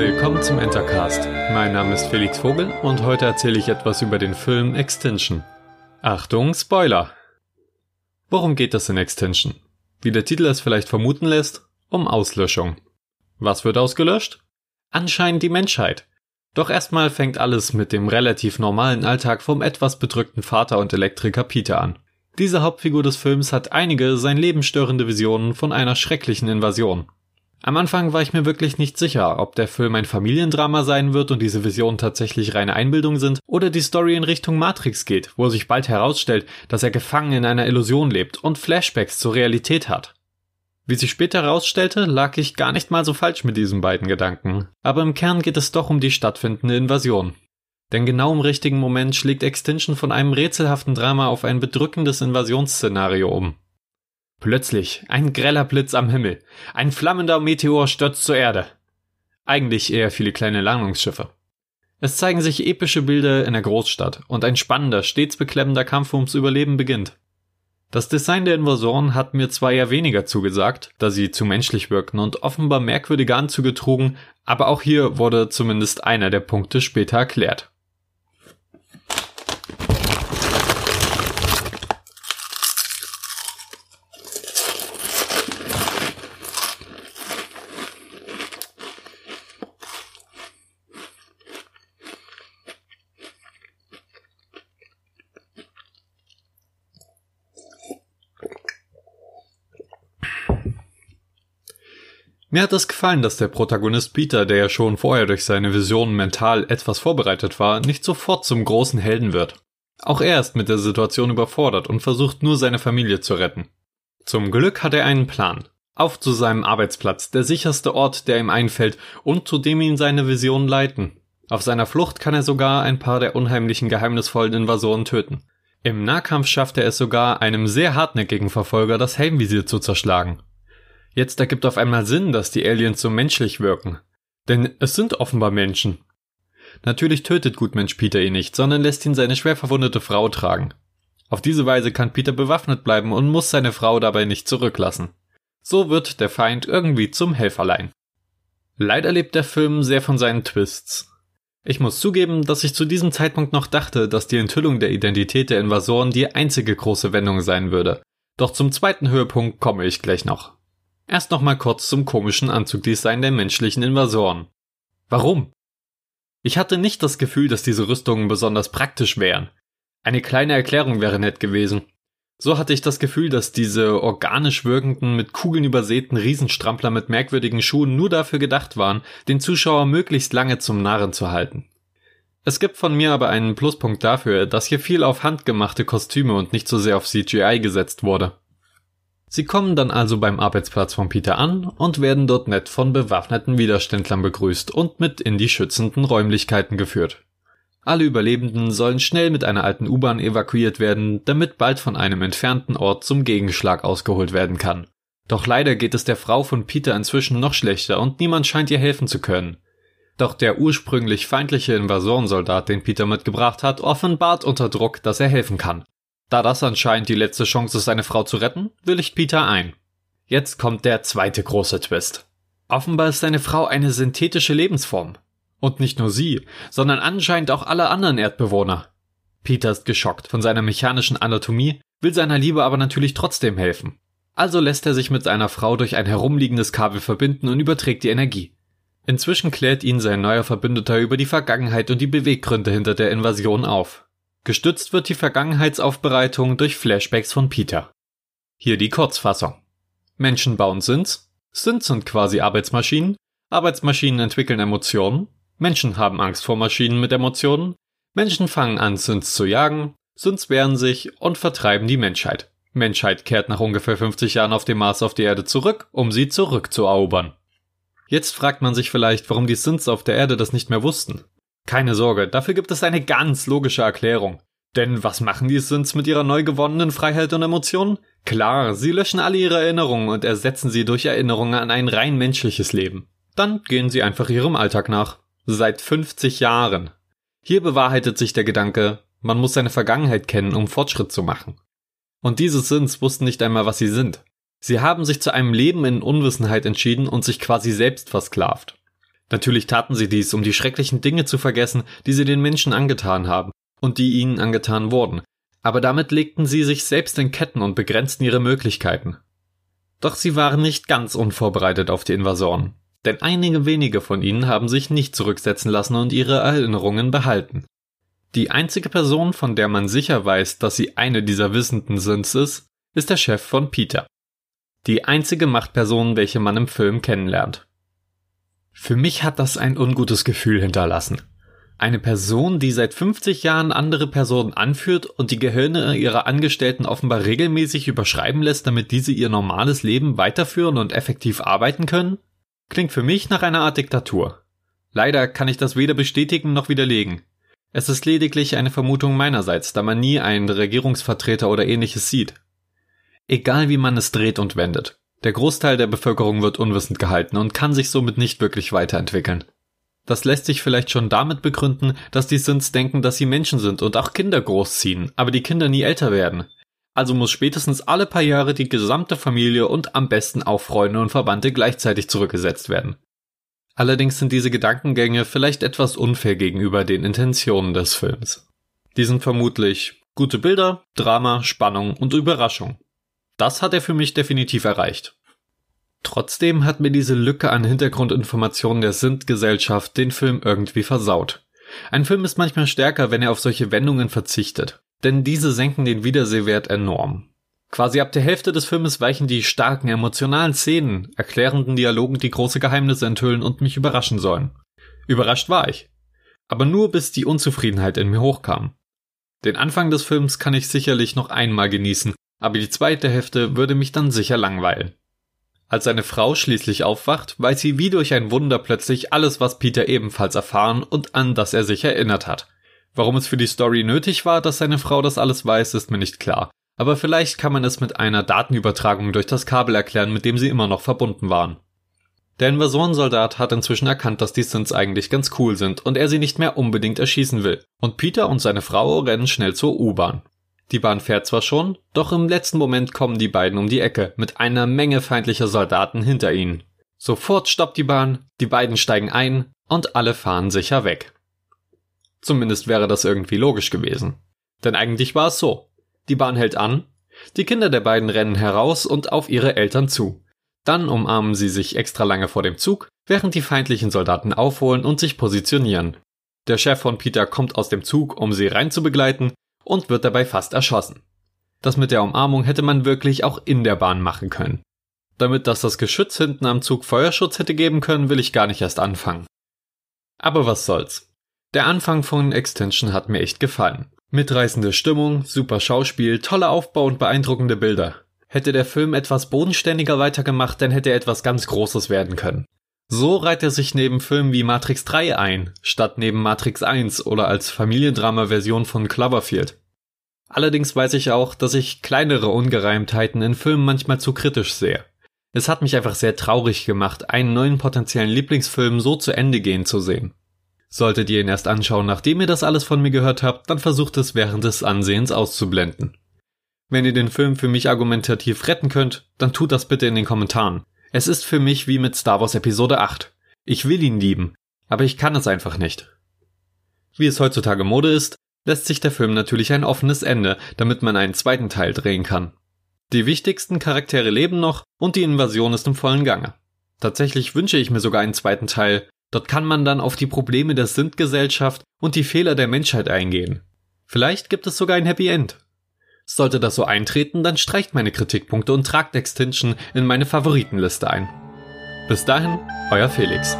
Willkommen zum Entercast. Mein Name ist Felix Vogel und heute erzähle ich etwas über den Film Extinction. Achtung, Spoiler! Worum geht es in Extinction? Wie der Titel es vielleicht vermuten lässt, um Auslöschung. Was wird ausgelöscht? Anscheinend die Menschheit. Doch erstmal fängt alles mit dem relativ normalen Alltag vom etwas bedrückten Vater und Elektriker Peter an. Diese Hauptfigur des Films hat einige sein Leben störende Visionen von einer schrecklichen Invasion. Am Anfang war ich mir wirklich nicht sicher, ob der Film ein Familiendrama sein wird und diese Visionen tatsächlich reine Einbildung sind, oder die Story in Richtung Matrix geht, wo sich bald herausstellt, dass er gefangen in einer Illusion lebt und Flashbacks zur Realität hat. Wie sich später herausstellte, lag ich gar nicht mal so falsch mit diesen beiden Gedanken, aber im Kern geht es doch um die stattfindende Invasion. Denn genau im richtigen Moment schlägt Extinction von einem rätselhaften Drama auf ein bedrückendes Invasionsszenario um. Plötzlich ein greller Blitz am Himmel. Ein flammender Meteor stürzt zur Erde. Eigentlich eher viele kleine Landungsschiffe. Es zeigen sich epische Bilder in der Großstadt und ein spannender, stets beklemmender Kampf ums Überleben beginnt. Das Design der Invasoren hat mir zwar eher weniger zugesagt, da sie zu menschlich wirkten und offenbar merkwürdige Anzüge trugen, aber auch hier wurde zumindest einer der Punkte später erklärt. Mir hat es gefallen, dass der Protagonist Peter, der ja schon vorher durch seine Visionen mental etwas vorbereitet war, nicht sofort zum großen Helden wird. Auch er ist mit der Situation überfordert und versucht nur seine Familie zu retten. Zum Glück hat er einen Plan. Auf zu seinem Arbeitsplatz, der sicherste Ort, der ihm einfällt und zu dem ihn seine Visionen leiten. Auf seiner Flucht kann er sogar ein paar der unheimlichen geheimnisvollen Invasoren töten. Im Nahkampf schafft er es sogar, einem sehr hartnäckigen Verfolger das Helmvisier zu zerschlagen. Jetzt ergibt auf einmal Sinn, dass die Aliens so menschlich wirken. Denn es sind offenbar Menschen. Natürlich tötet Gutmensch Peter ihn nicht, sondern lässt ihn seine schwer verwundete Frau tragen. Auf diese Weise kann Peter bewaffnet bleiben und muss seine Frau dabei nicht zurücklassen. So wird der Feind irgendwie zum Helferlein. Leider lebt der Film sehr von seinen Twists. Ich muss zugeben, dass ich zu diesem Zeitpunkt noch dachte, dass die Enthüllung der Identität der Invasoren die einzige große Wendung sein würde. Doch zum zweiten Höhepunkt komme ich gleich noch. Erst noch mal kurz zum komischen Anzugdesign der menschlichen Invasoren. Warum? Ich hatte nicht das Gefühl, dass diese Rüstungen besonders praktisch wären. Eine kleine Erklärung wäre nett gewesen. So hatte ich das Gefühl, dass diese organisch wirkenden, mit Kugeln übersäten Riesenstrampler mit merkwürdigen Schuhen nur dafür gedacht waren, den Zuschauer möglichst lange zum Narren zu halten. Es gibt von mir aber einen Pluspunkt dafür, dass hier viel auf handgemachte Kostüme und nicht so sehr auf CGI gesetzt wurde. Sie kommen dann also beim Arbeitsplatz von Peter an und werden dort nett von bewaffneten Widerständlern begrüßt und mit in die schützenden Räumlichkeiten geführt. Alle Überlebenden sollen schnell mit einer alten U-Bahn evakuiert werden, damit bald von einem entfernten Ort zum Gegenschlag ausgeholt werden kann. Doch leider geht es der Frau von Peter inzwischen noch schlechter und niemand scheint ihr helfen zu können. Doch der ursprünglich feindliche Invasorensoldat, den Peter mitgebracht hat, offenbart unter Druck, dass er helfen kann. Da das anscheinend die letzte Chance ist, seine Frau zu retten, willigt Peter ein. Jetzt kommt der zweite große Twist. Offenbar ist seine Frau eine synthetische Lebensform. Und nicht nur sie, sondern anscheinend auch alle anderen Erdbewohner. Peter ist geschockt von seiner mechanischen Anatomie, will seiner Liebe aber natürlich trotzdem helfen. Also lässt er sich mit seiner Frau durch ein herumliegendes Kabel verbinden und überträgt die Energie. Inzwischen klärt ihn sein neuer Verbündeter über die Vergangenheit und die Beweggründe hinter der Invasion auf. Gestützt wird die Vergangenheitsaufbereitung durch Flashbacks von Peter. Hier die Kurzfassung. Menschen bauen Sins, Sins sind quasi Arbeitsmaschinen, Arbeitsmaschinen entwickeln Emotionen, Menschen haben Angst vor Maschinen mit Emotionen, Menschen fangen an, Sins zu jagen, Sins wehren sich und vertreiben die Menschheit. Menschheit kehrt nach ungefähr 50 Jahren auf dem Mars auf die Erde zurück, um sie zurückzuerobern. Jetzt fragt man sich vielleicht, warum die Sins auf der Erde das nicht mehr wussten. Keine Sorge, dafür gibt es eine ganz logische Erklärung. Denn was machen die Sins mit ihrer neu gewonnenen Freiheit und Emotionen? Klar, sie löschen alle ihre Erinnerungen und ersetzen sie durch Erinnerungen an ein rein menschliches Leben. Dann gehen sie einfach ihrem Alltag nach. Seit 50 Jahren. Hier bewahrheitet sich der Gedanke, man muss seine Vergangenheit kennen, um Fortschritt zu machen. Und diese Sins wussten nicht einmal, was sie sind. Sie haben sich zu einem Leben in Unwissenheit entschieden und sich quasi selbst versklavt. Natürlich taten sie dies, um die schrecklichen Dinge zu vergessen, die sie den Menschen angetan haben und die ihnen angetan wurden, aber damit legten sie sich selbst in Ketten und begrenzten ihre Möglichkeiten. Doch sie waren nicht ganz unvorbereitet auf die Invasoren, denn einige wenige von ihnen haben sich nicht zurücksetzen lassen und ihre Erinnerungen behalten. Die einzige Person, von der man sicher weiß, dass sie eine dieser Wissenden sind, ist, ist der Chef von Peter. Die einzige Machtperson, welche man im Film kennenlernt. Für mich hat das ein ungutes Gefühl hinterlassen. Eine Person, die seit 50 Jahren andere Personen anführt und die Gehirne ihrer Angestellten offenbar regelmäßig überschreiben lässt, damit diese ihr normales Leben weiterführen und effektiv arbeiten können? Klingt für mich nach einer Art Diktatur. Leider kann ich das weder bestätigen noch widerlegen. Es ist lediglich eine Vermutung meinerseits, da man nie einen Regierungsvertreter oder ähnliches sieht. Egal wie man es dreht und wendet, der Großteil der Bevölkerung wird unwissend gehalten und kann sich somit nicht wirklich weiterentwickeln. Das lässt sich vielleicht schon damit begründen, dass die Sins denken, dass sie Menschen sind und auch Kinder großziehen, aber die Kinder nie älter werden. Also muss spätestens alle paar Jahre die gesamte Familie und am besten auch Freunde und Verwandte gleichzeitig zurückgesetzt werden. Allerdings sind diese Gedankengänge vielleicht etwas unfair gegenüber den Intentionen des Films. Die sind vermutlich gute Bilder, Drama, Spannung und Überraschung. Das hat er für mich definitiv erreicht. Trotzdem hat mir diese Lücke an Hintergrundinformationen der Sint-Gesellschaft den Film irgendwie versaut. Ein Film ist manchmal stärker, wenn er auf solche Wendungen verzichtet, denn diese senken den Wiedersehwert enorm. Quasi ab der Hälfte des Filmes weichen die starken emotionalen Szenen, erklärenden Dialogen, die große Geheimnisse enthüllen und mich überraschen sollen. Überrascht war ich. Aber nur bis die Unzufriedenheit in mir hochkam. Den Anfang des Films kann ich sicherlich noch einmal genießen, aber die zweite Hälfte würde mich dann sicher langweilen. Als seine Frau schließlich aufwacht, weiß sie wie durch ein Wunder plötzlich alles, was Peter ebenfalls erfahren und an das er sich erinnert hat. Warum es für die Story nötig war, dass seine Frau das alles weiß, ist mir nicht klar. Aber vielleicht kann man es mit einer Datenübertragung durch das Kabel erklären, mit dem sie immer noch verbunden waren. Der Invasorensoldat hat inzwischen erkannt, dass die Sins eigentlich ganz cool sind und er sie nicht mehr unbedingt erschießen will. Und Peter und seine Frau rennen schnell zur U-Bahn. Die Bahn fährt zwar schon, doch im letzten Moment kommen die beiden um die Ecke mit einer Menge feindlicher Soldaten hinter ihnen. Sofort stoppt die Bahn, die beiden steigen ein und alle fahren sicher weg. Zumindest wäre das irgendwie logisch gewesen. Denn eigentlich war es so. Die Bahn hält an, die Kinder der beiden rennen heraus und auf ihre Eltern zu. Dann umarmen sie sich extra lange vor dem Zug, während die feindlichen Soldaten aufholen und sich positionieren. Der Chef von Peter kommt aus dem Zug, um sie reinzubegleiten, und wird dabei fast erschossen. Das mit der Umarmung hätte man wirklich auch in der Bahn machen können. Damit dass das Geschütz hinten am Zug Feuerschutz hätte geben können, will ich gar nicht erst anfangen. Aber was soll's. Der Anfang von Extension hat mir echt gefallen. Mitreißende Stimmung, super Schauspiel, toller Aufbau und beeindruckende Bilder. Hätte der Film etwas bodenständiger weitergemacht, dann hätte er etwas ganz Großes werden können. So reiht er sich neben Filmen wie Matrix 3 ein, statt neben Matrix 1 oder als Familiendrama-Version von Cloverfield. Allerdings weiß ich auch, dass ich kleinere Ungereimtheiten in Filmen manchmal zu kritisch sehe. Es hat mich einfach sehr traurig gemacht, einen neuen potenziellen Lieblingsfilm so zu Ende gehen zu sehen. Solltet ihr ihn erst anschauen, nachdem ihr das alles von mir gehört habt, dann versucht es während des Ansehens auszublenden. Wenn ihr den Film für mich argumentativ retten könnt, dann tut das bitte in den Kommentaren. Es ist für mich wie mit Star Wars Episode 8. Ich will ihn lieben, aber ich kann es einfach nicht. Wie es heutzutage Mode ist, lässt sich der Film natürlich ein offenes Ende, damit man einen zweiten Teil drehen kann. Die wichtigsten Charaktere leben noch und die Invasion ist im vollen Gange. Tatsächlich wünsche ich mir sogar einen zweiten Teil, dort kann man dann auf die Probleme der Sint-Gesellschaft und die Fehler der Menschheit eingehen. Vielleicht gibt es sogar ein Happy End. Sollte das so eintreten, dann streicht meine Kritikpunkte und tragt Extinction in meine Favoritenliste ein. Bis dahin, euer Felix.